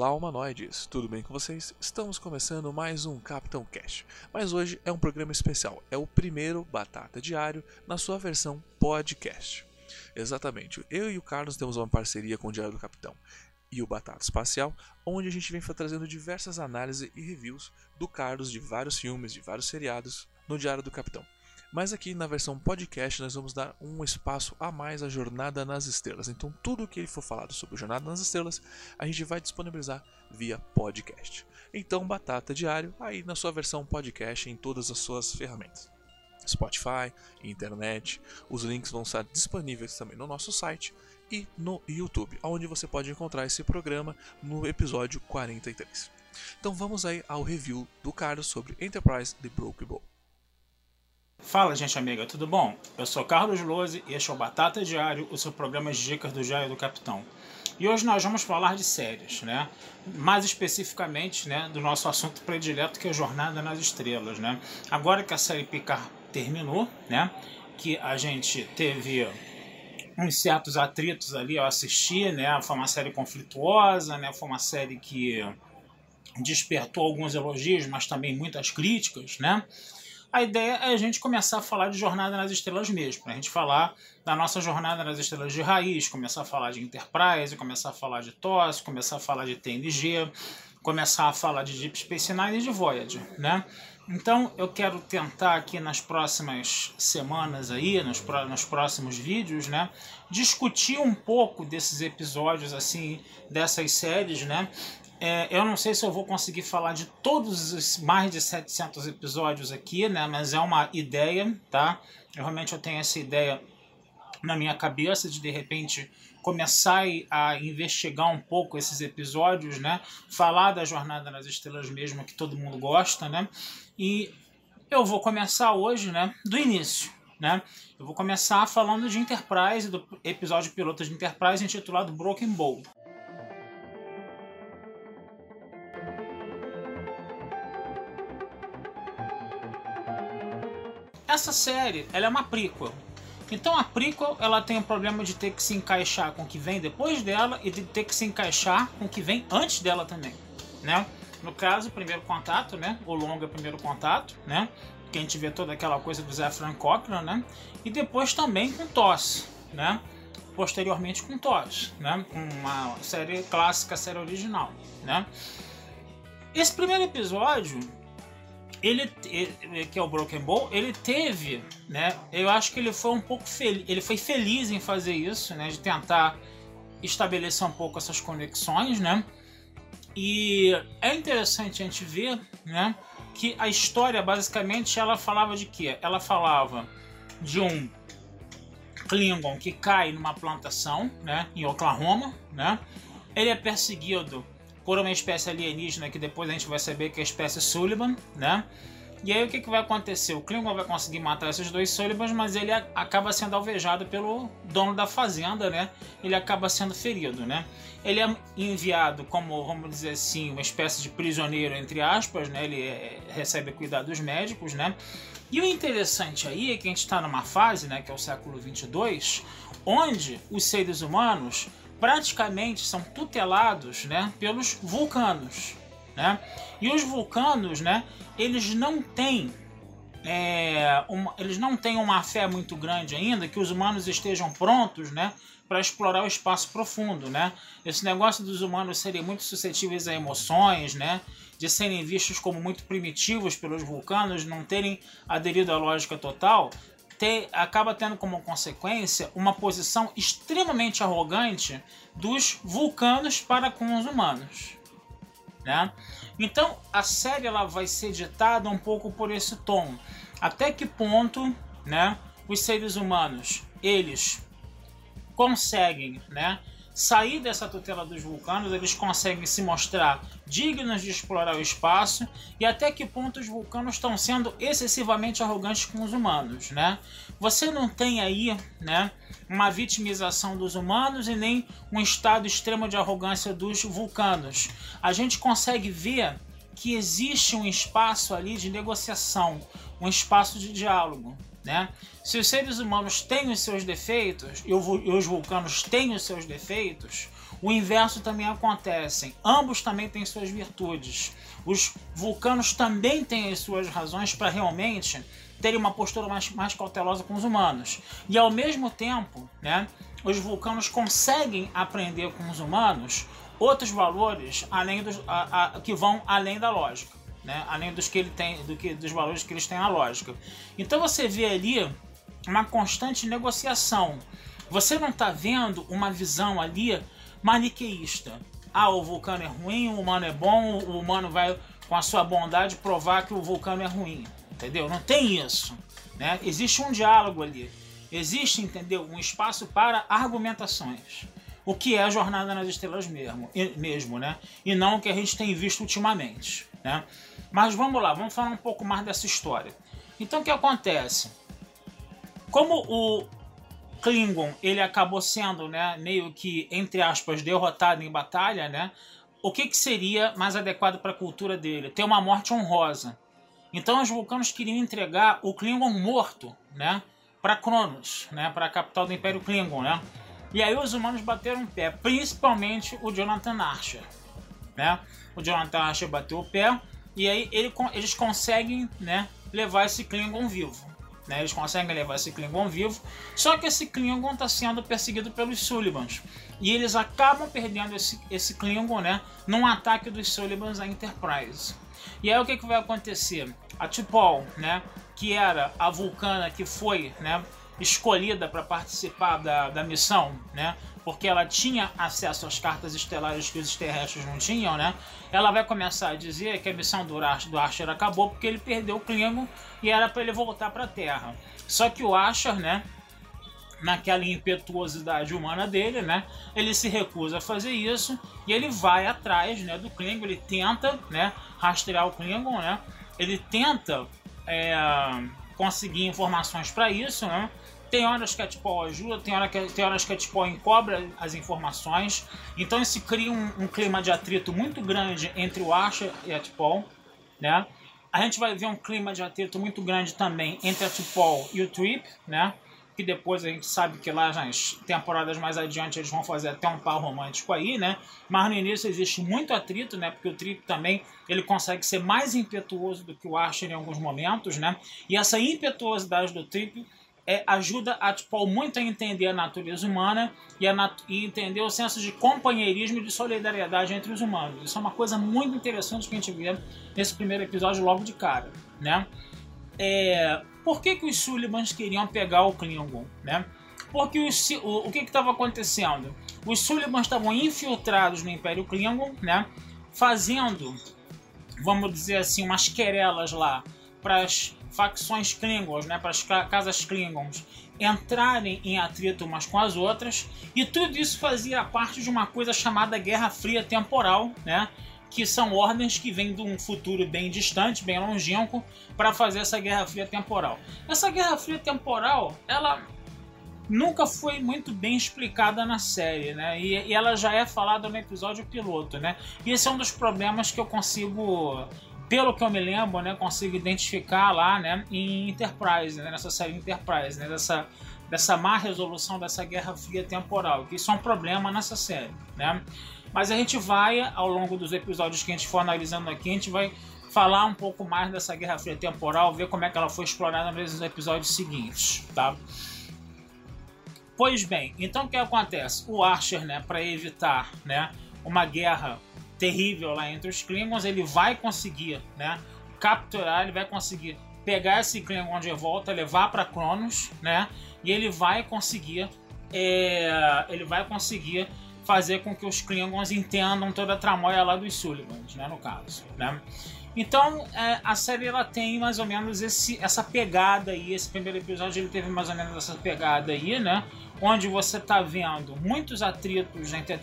Olá, humanoides! Tudo bem com vocês? Estamos começando mais um Capitão Cash, mas hoje é um programa especial. É o primeiro Batata Diário na sua versão podcast. Exatamente, eu e o Carlos temos uma parceria com o Diário do Capitão e o Batata Espacial, onde a gente vem trazendo diversas análises e reviews do Carlos de vários filmes, de vários seriados no Diário do Capitão. Mas aqui na versão podcast nós vamos dar um espaço a mais à Jornada nas Estrelas. Então tudo o que for falado sobre Jornada nas Estrelas, a gente vai disponibilizar via podcast. Então Batata Diário aí na sua versão podcast em todas as suas ferramentas. Spotify, internet, os links vão estar disponíveis também no nosso site e no YouTube, onde você pode encontrar esse programa no episódio 43. Então vamos aí ao review do Carlos sobre Enterprise The Broke Bowl. Fala, gente amiga, tudo bom? Eu sou Carlos Lose e este é o Batata Diário, o seu programa de dicas do Diário do Capitão. E hoje nós vamos falar de séries, né? Mais especificamente, né, do nosso assunto predileto que é Jornada nas Estrelas, né? Agora que a série Picard terminou, né? Que a gente teve uns certos atritos ali ao assistir, né? Foi uma série conflituosa, né? Foi uma série que despertou alguns elogios, mas também muitas críticas, né? A ideia é a gente começar a falar de Jornada nas Estrelas mesmo, a gente falar da nossa Jornada nas Estrelas de raiz, começar a falar de Enterprise, começar a falar de TOS, começar a falar de TNG, começar a falar de Deep Space Nine e de Voyager, né? Então eu quero tentar aqui nas próximas semanas aí, nos, nos próximos vídeos, né, discutir um pouco desses episódios assim, dessas séries, né, é, eu não sei se eu vou conseguir falar de todos os mais de 700 episódios aqui, né? Mas é uma ideia, tá? Eu realmente eu tenho essa ideia na minha cabeça de de repente começar a investigar um pouco esses episódios, né? Falar da jornada nas estrelas mesmo que todo mundo gosta, né? E eu vou começar hoje, né? Do início, né? Eu vou começar falando de Enterprise, do episódio piloto de Enterprise intitulado Broken Bowl. Essa série, ela é uma prequel. Então a prequel, ela tem o problema de ter que se encaixar com o que vem depois dela e de ter que se encaixar com o que vem antes dela também, né? No caso, primeiro contato, né? O longa primeiro contato, né? Que a gente vê toda aquela coisa do Zefran Cochrane, né? E depois também com TOS, né? Posteriormente com TOS, né? Uma série clássica, série original, né? Esse primeiro episódio, ele, ele, que é o Broken Bowl, ele teve, né? Eu acho que ele foi um pouco feliz, ele foi feliz em fazer isso, né? De tentar estabelecer um pouco essas conexões, né? E é interessante a gente ver, né? Que a história basicamente ela falava de quê? Ela falava de um Klingon que cai numa plantação, né? Em Oklahoma, né? Ele é perseguido por uma espécie alienígena que depois a gente vai saber que é a espécie Sullivan, né? E aí o que, que vai acontecer? O Klingon vai conseguir matar esses dois Sullivans, mas ele acaba sendo alvejado pelo dono da fazenda, né? Ele acaba sendo ferido, né? Ele é enviado como, vamos dizer assim, uma espécie de prisioneiro, entre aspas, né? Ele é, recebe cuidados médicos, né? E o interessante aí é que a gente está numa fase, né, que é o século 22, onde os seres humanos praticamente são tutelados né, pelos vulcanos. Né? E os vulcanos, né, eles não têm é, uma, eles não têm uma fé muito grande ainda que os humanos estejam prontos, né, para explorar o espaço profundo, né? Esse negócio dos humanos serem muito suscetíveis a emoções, né, de serem vistos como muito primitivos pelos vulcanos, não terem aderido à lógica total, acaba tendo como consequência uma posição extremamente arrogante dos vulcanos para com os humanos. Né? Então a série ela vai ser ditada um pouco por esse tom. Até que ponto né, os seres humanos eles conseguem né, sair dessa tutela dos vulcanos, eles conseguem se mostrar dignos de explorar o espaço e até que ponto os vulcanos estão sendo excessivamente arrogantes com os humanos, né? Você não tem aí, né, uma vitimização dos humanos e nem um estado extremo de arrogância dos vulcanos. A gente consegue ver que existe um espaço ali de negociação, um espaço de diálogo, né? Se os seres humanos têm os seus defeitos e os vulcanos têm os seus defeitos, O inverso também acontece. Ambos também têm suas virtudes. Os vulcanos também têm as suas razões para realmente terem uma postura mais, mais cautelosa com os humanos. E ao mesmo tempo, né, os vulcanos conseguem aprender com os humanos outros valores além dos, a, a, que vão além da lógica, né? além dos que ele tem, do que, dos valores que eles têm na lógica. Então você vê ali uma constante negociação. Você não está vendo uma visão ali maniqueísta. Ah, o vulcano é ruim, o humano é bom, o humano vai com a sua bondade provar que o vulcano é ruim. Entendeu? Não tem isso. Né? Existe um diálogo ali. Existe, entendeu? Um espaço para argumentações. O que é a Jornada nas Estrelas mesmo, mesmo né? E não o que a gente tem visto ultimamente, né? Mas vamos lá, vamos falar um pouco mais dessa história. Então o que acontece? Como o Klingon ele acabou sendo, né, meio que entre aspas derrotado em batalha, né? O que, que seria mais adequado para a cultura dele? Ter uma morte honrosa. Então os vulcanos queriam entregar o Klingon morto, né, para Cronos, né, para a capital do Império Klingon, né? E aí os humanos bateram o pé, principalmente o Jonathan Archer, né? O Jonathan Archer bateu o pé e aí ele, eles conseguem, né, levar esse Klingon vivo. Né, eles conseguem levar esse Klingon vivo, só que esse Klingon está sendo perseguido pelos Sullivans. E eles acabam perdendo esse, esse Klingon né, num ataque dos Sullivans à Enterprise. E aí o que, que vai acontecer? A T'Pol, né, que era a vulcana que foi né, escolhida para participar da, da missão, né, porque ela tinha acesso às cartas estelares que os terrestres não tinham, né? Ela vai começar a dizer que a missão do Archer, do Archer acabou porque ele perdeu o Klingon e era para ele voltar para a Terra. Só que o Archer, né, naquela impetuosidade humana dele, né? Ele se recusa a fazer isso e ele vai atrás, né, do Klingon, ele tenta, né, rastrear o Klingon, né? Ele tenta é, conseguir informações para isso, né? Tem horas que a Tipol ajuda, tem, hora que, tem horas que a Tipol encobra as informações. Então isso cria um, um, clima de atrito muito grande entre o Asher e a Tipol, né? A gente vai ver um clima de atrito muito grande também entre a Tipol e o Trip, né? que depois a gente sabe que lá nas temporadas mais adiante eles vão fazer até um par romântico aí, né? Mas no início existe muito atrito, né? Porque o Trip também ele consegue ser mais impetuoso do que o Archer em alguns momentos, né? E essa impetuosidade do Trip é, ajuda a tipo, muito a entender a natureza humana e, a nat e entender o senso de companheirismo e de solidariedade entre os humanos. Isso é uma coisa muito interessante que a gente vê nesse primeiro episódio logo de cara, né? É, por que, que os Sullivans queriam pegar o Klingon, né? Porque os, o, o que estava acontecendo? Os Sullivans estavam infiltrados no Império Klingon, né? Fazendo, vamos dizer assim, umas querelas lá para as facções Klingons, né? Para as casas Klingons entrarem em atrito umas com as outras. E tudo isso fazia parte de uma coisa chamada Guerra Fria Temporal, né? que são ordens que vêm de um futuro bem distante, bem longínquo, para fazer essa Guerra Fria temporal. Essa Guerra Fria temporal, ela nunca foi muito bem explicada na série, né? E, e, ela já é falada no episódio piloto, né? E esse é um dos problemas que eu consigo, pelo que eu me lembro, né, consigo identificar lá, né, em Enterprise, né, nessa série Enterprise, né, dessa dessa má resolução dessa Guerra Fria temporal, que isso é um problema nessa série, né? Mas a gente vai, ao longo dos episódios que a gente for analisando aqui, a gente vai falar um pouco mais dessa Guerra Fria temporal, ver como é que ela foi explorada nos episódios seguintes, tá? Pois bem, então o que acontece? O Archer, né, para evitar, né, uma guerra terrível lá entre os Klingons, ele vai conseguir, né, capturar, ele vai conseguir pegar esse Klingon de volta, levar para Cronos, né, e ele vai conseguir, é, ele vai conseguir fazer com que os Klingons entendam toda a tramóia lá dos Sullivans, né, no caso, né? Então, é, a série ela tem mais ou menos esse, essa pegada aí, esse primeiro episódio ele teve mais ou menos essa pegada aí, né? Onde você tá vendo muitos atritos entre a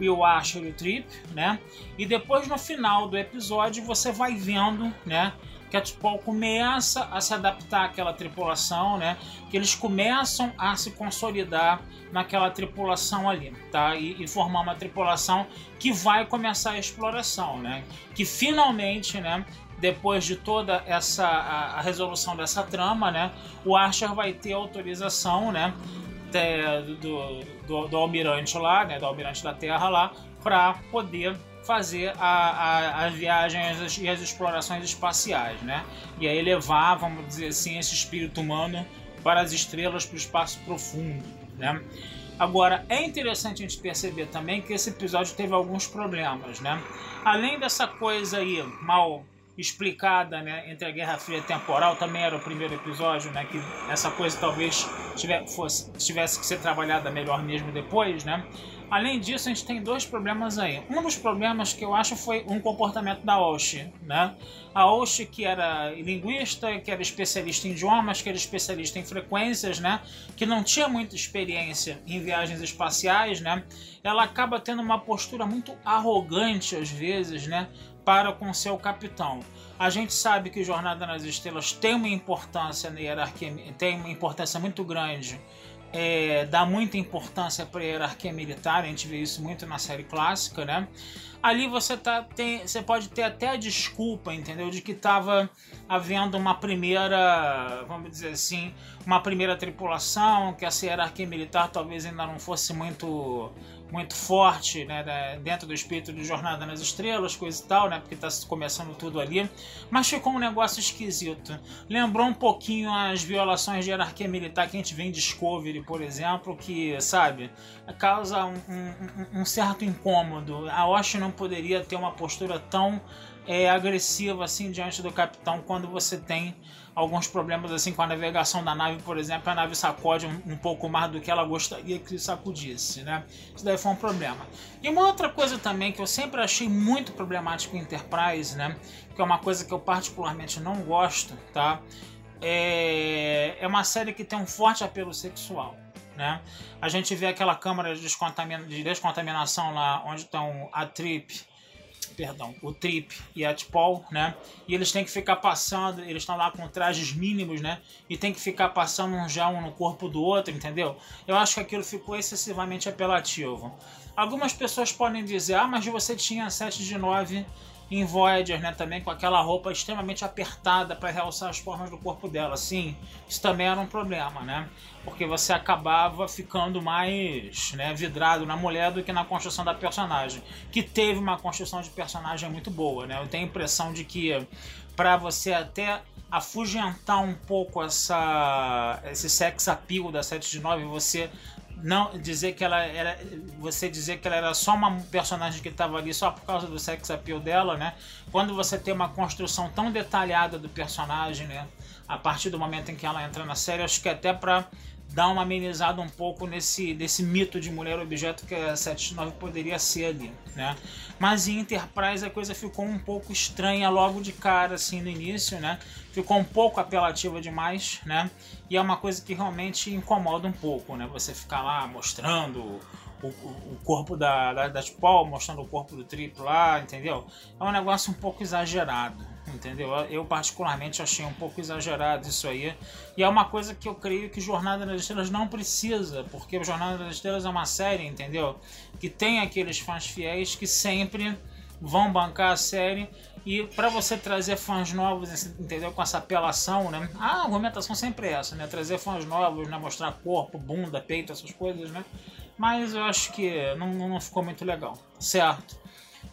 o Asher e o Trip, né? E depois no final do episódio você vai vendo, né? que a T'Pol começa a se adaptar àquela tripulação, né? Que eles começam a se consolidar naquela tripulação ali, tá? E, e, formar uma tripulação que vai começar a exploração, né? Que finalmente, né? Depois de toda essa a, a resolução dessa trama, né? O Archer vai ter autorização, né? Do, do, do, almirante lá, né, do almirante da Terra lá, para poder fazer a, a, as viagens e as explorações espaciais, né? E aí levar, vamos dizer assim, esse espírito humano para as estrelas, para o espaço profundo, né? Agora, é interessante a gente perceber também que esse episódio teve alguns problemas, né? Além dessa coisa aí mal explicada, né, entre a Guerra Fria temporal, também era o primeiro episódio, né, que essa coisa talvez tivesse, fosse, tivesse que ser trabalhada melhor mesmo depois, né? Além disso, a gente tem dois problemas aí. Um dos problemas que eu acho foi um comportamento da Oshi, né? A Oshi, que era linguista, que era especialista em idiomas, que era especialista em frequências, né? Que não tinha muita experiência em viagens espaciais, né? Ela acaba tendo uma postura muito arrogante às vezes, né? Para com seu capitão. A gente sabe que Jornada nas Estrelas tem uma importância na hierarquia, tem uma importância muito grande é, dá muita importância para a hierarquia militar, a gente vê isso muito na série clássica, né? Ali você, tá, tem, você pode ter até a desculpa, entendeu? De que estava havendo uma primeira, vamos dizer assim, uma primeira tripulação, que essa hierarquia militar talvez ainda não fosse muito muito forte né, dentro do espírito de Jornada nas Estrelas, coisa e tal, né, porque está começando tudo ali, mas ficou um negócio esquisito. Lembrou um pouquinho as violações de hierarquia militar que a gente vê em Discovery, por exemplo, que, sabe, causa um, um, um certo incômodo. A Osh não poderia ter uma postura tão é, agressiva assim diante do capitão quando você tem alguns problemas assim com a navegação da nave, por exemplo, a nave sacode um, um, pouco mais do que ela gostaria que sacudisse, né? Isso daí foi um problema. E uma outra coisa também que eu sempre achei muito problemático em Enterprise, né? Que é uma coisa que eu particularmente não gosto, tá? É, é uma série que tem um forte apelo sexual. Né? A gente vê aquela câmara de, de descontaminação lá onde estão a Trip perdão, o Trip e a T'Pol, né? E eles têm que ficar passando, eles estão lá com trajes mínimos, né? E tem que ficar passando um já um no corpo do outro, entendeu? Eu acho que aquilo ficou excessivamente apelativo. Algumas pessoas podem dizer, ah, mas você tinha 7 de 9 em Voyager, né, também com aquela roupa extremamente apertada para realçar as formas do corpo dela. Sim, isso também era um problema, né? Porque você acabava ficando mais né, vidrado na mulher do que na construção da personagem, que teve uma construção de personagem muito boa, né? Eu tenho a impressão de que para você até afugentar um pouco essa esse sex appeal da 7 de 9, você não dizer que ela era você dizer que ela era só uma personagem que estava ali só por causa do sex appeal dela, né? Quando você tem uma construção tão detalhada do personagem, né? A partir do momento em que ela entra na série, acho que até para dar uma amenizada um pouco nesse desse mito de mulher objeto que a 79 poderia ser ali, né? Mas em Enterprise a coisa ficou um pouco estranha logo de cara assim no início, né? Ficou um pouco apelativa demais, né? E é uma coisa que realmente incomoda um pouco, né? Você ficar lá mostrando o, o, corpo da, da, Paul, mostrando o corpo do triplo lá, entendeu? É um negócio um pouco exagerado, entendeu? Eu particularmente achei um pouco exagerado isso aí. E é uma coisa que eu creio que Jornada das Estrelas não precisa, porque Jornada das Estrelas é uma série, entendeu? Que tem aqueles fãs fiéis que sempre vão bancar a série e para você trazer fãs novos, entendeu? Com essa apelação, né? A argumentação sempre é essa, né? Trazer fãs novos, né? Mostrar corpo, bunda, peito, essas coisas, né? Mas eu acho que não, não ficou muito legal, certo?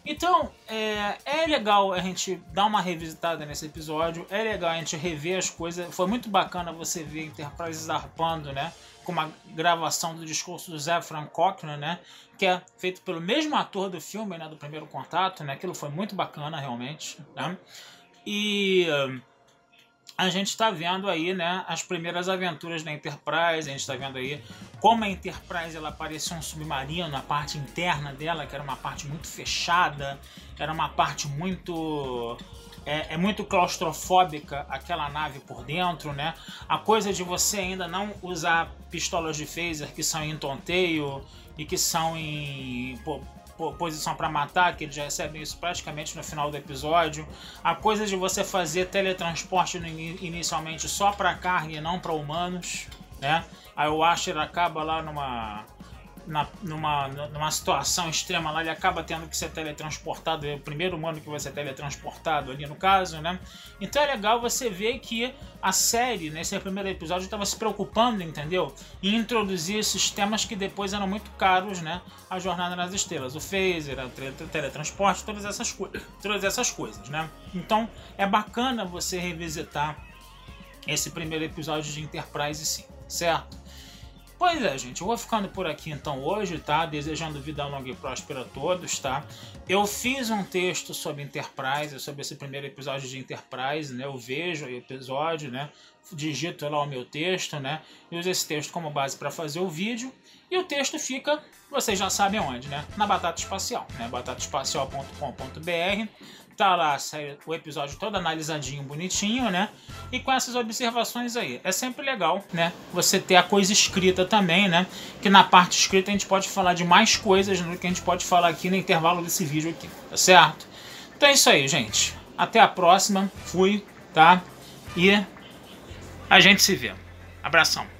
Então, é, é legal a gente dar uma revisitada nesse episódio, é legal a gente rever as coisas. Foi muito bacana você ver Enterprise zarpando, né? Com uma gravação do discurso do Zé Frank Cochran, né? Que é feito pelo mesmo ator do filme, né? Do primeiro contato, né? Aquilo foi muito bacana, realmente, né? E a gente está vendo aí, né, as primeiras aventuras da Enterprise, a gente está vendo aí como a Enterprise ela parecia um submarino, a parte interna dela, que era uma parte muito fechada, era uma parte muito é, é, muito claustrofóbica aquela nave por dentro, né? A coisa de você ainda não usar pistolas de phaser que são em tonteio e que são em pô, posição para matar, que eles recebem isso praticamente no final do episódio. A coisa de você fazer teletransporte inicialmente só para carne e não para humanos, né? Aí o Asher acaba lá numa na, numa, numa situação extrema lá, ele acaba tendo que ser teletransportado, é o primeiro humano que vai ser teletransportado ali no caso, né? Então é legal você ver que a série, nesse primeiro episódio, estava se preocupando, entendeu? Em introduzir esses temas que depois eram muito caros, né? A Jornada nas Estrelas, o phaser, o teletransporte, todas essas, todas essas coisas, né? Então é bacana você revisitar esse primeiro episódio de Enterprise sim, certo? Pois é, gente, eu vou ficando por aqui então hoje, tá? Desejando vida longa e próspera a todos, tá? Eu fiz um texto sobre Enterprise, sobre esse primeiro episódio de Enterprise, né? Eu vejo o episódio, né? Digito lá o meu texto, né? E uso esse texto como base para fazer o vídeo. E o texto fica, vocês já sabem onde, né? Na Batata Espacial, né? batataespacial.com.br Tá lá o episódio todo analisadinho, bonitinho, né? E com essas observações aí. É sempre legal, né? Você ter a coisa escrita também, né? Que na parte escrita a gente pode falar de mais coisas do que a gente pode falar aqui no intervalo desse vídeo aqui, tá certo? Então é isso aí, gente. Até a próxima. Fui, tá? E a gente se vê. Abração.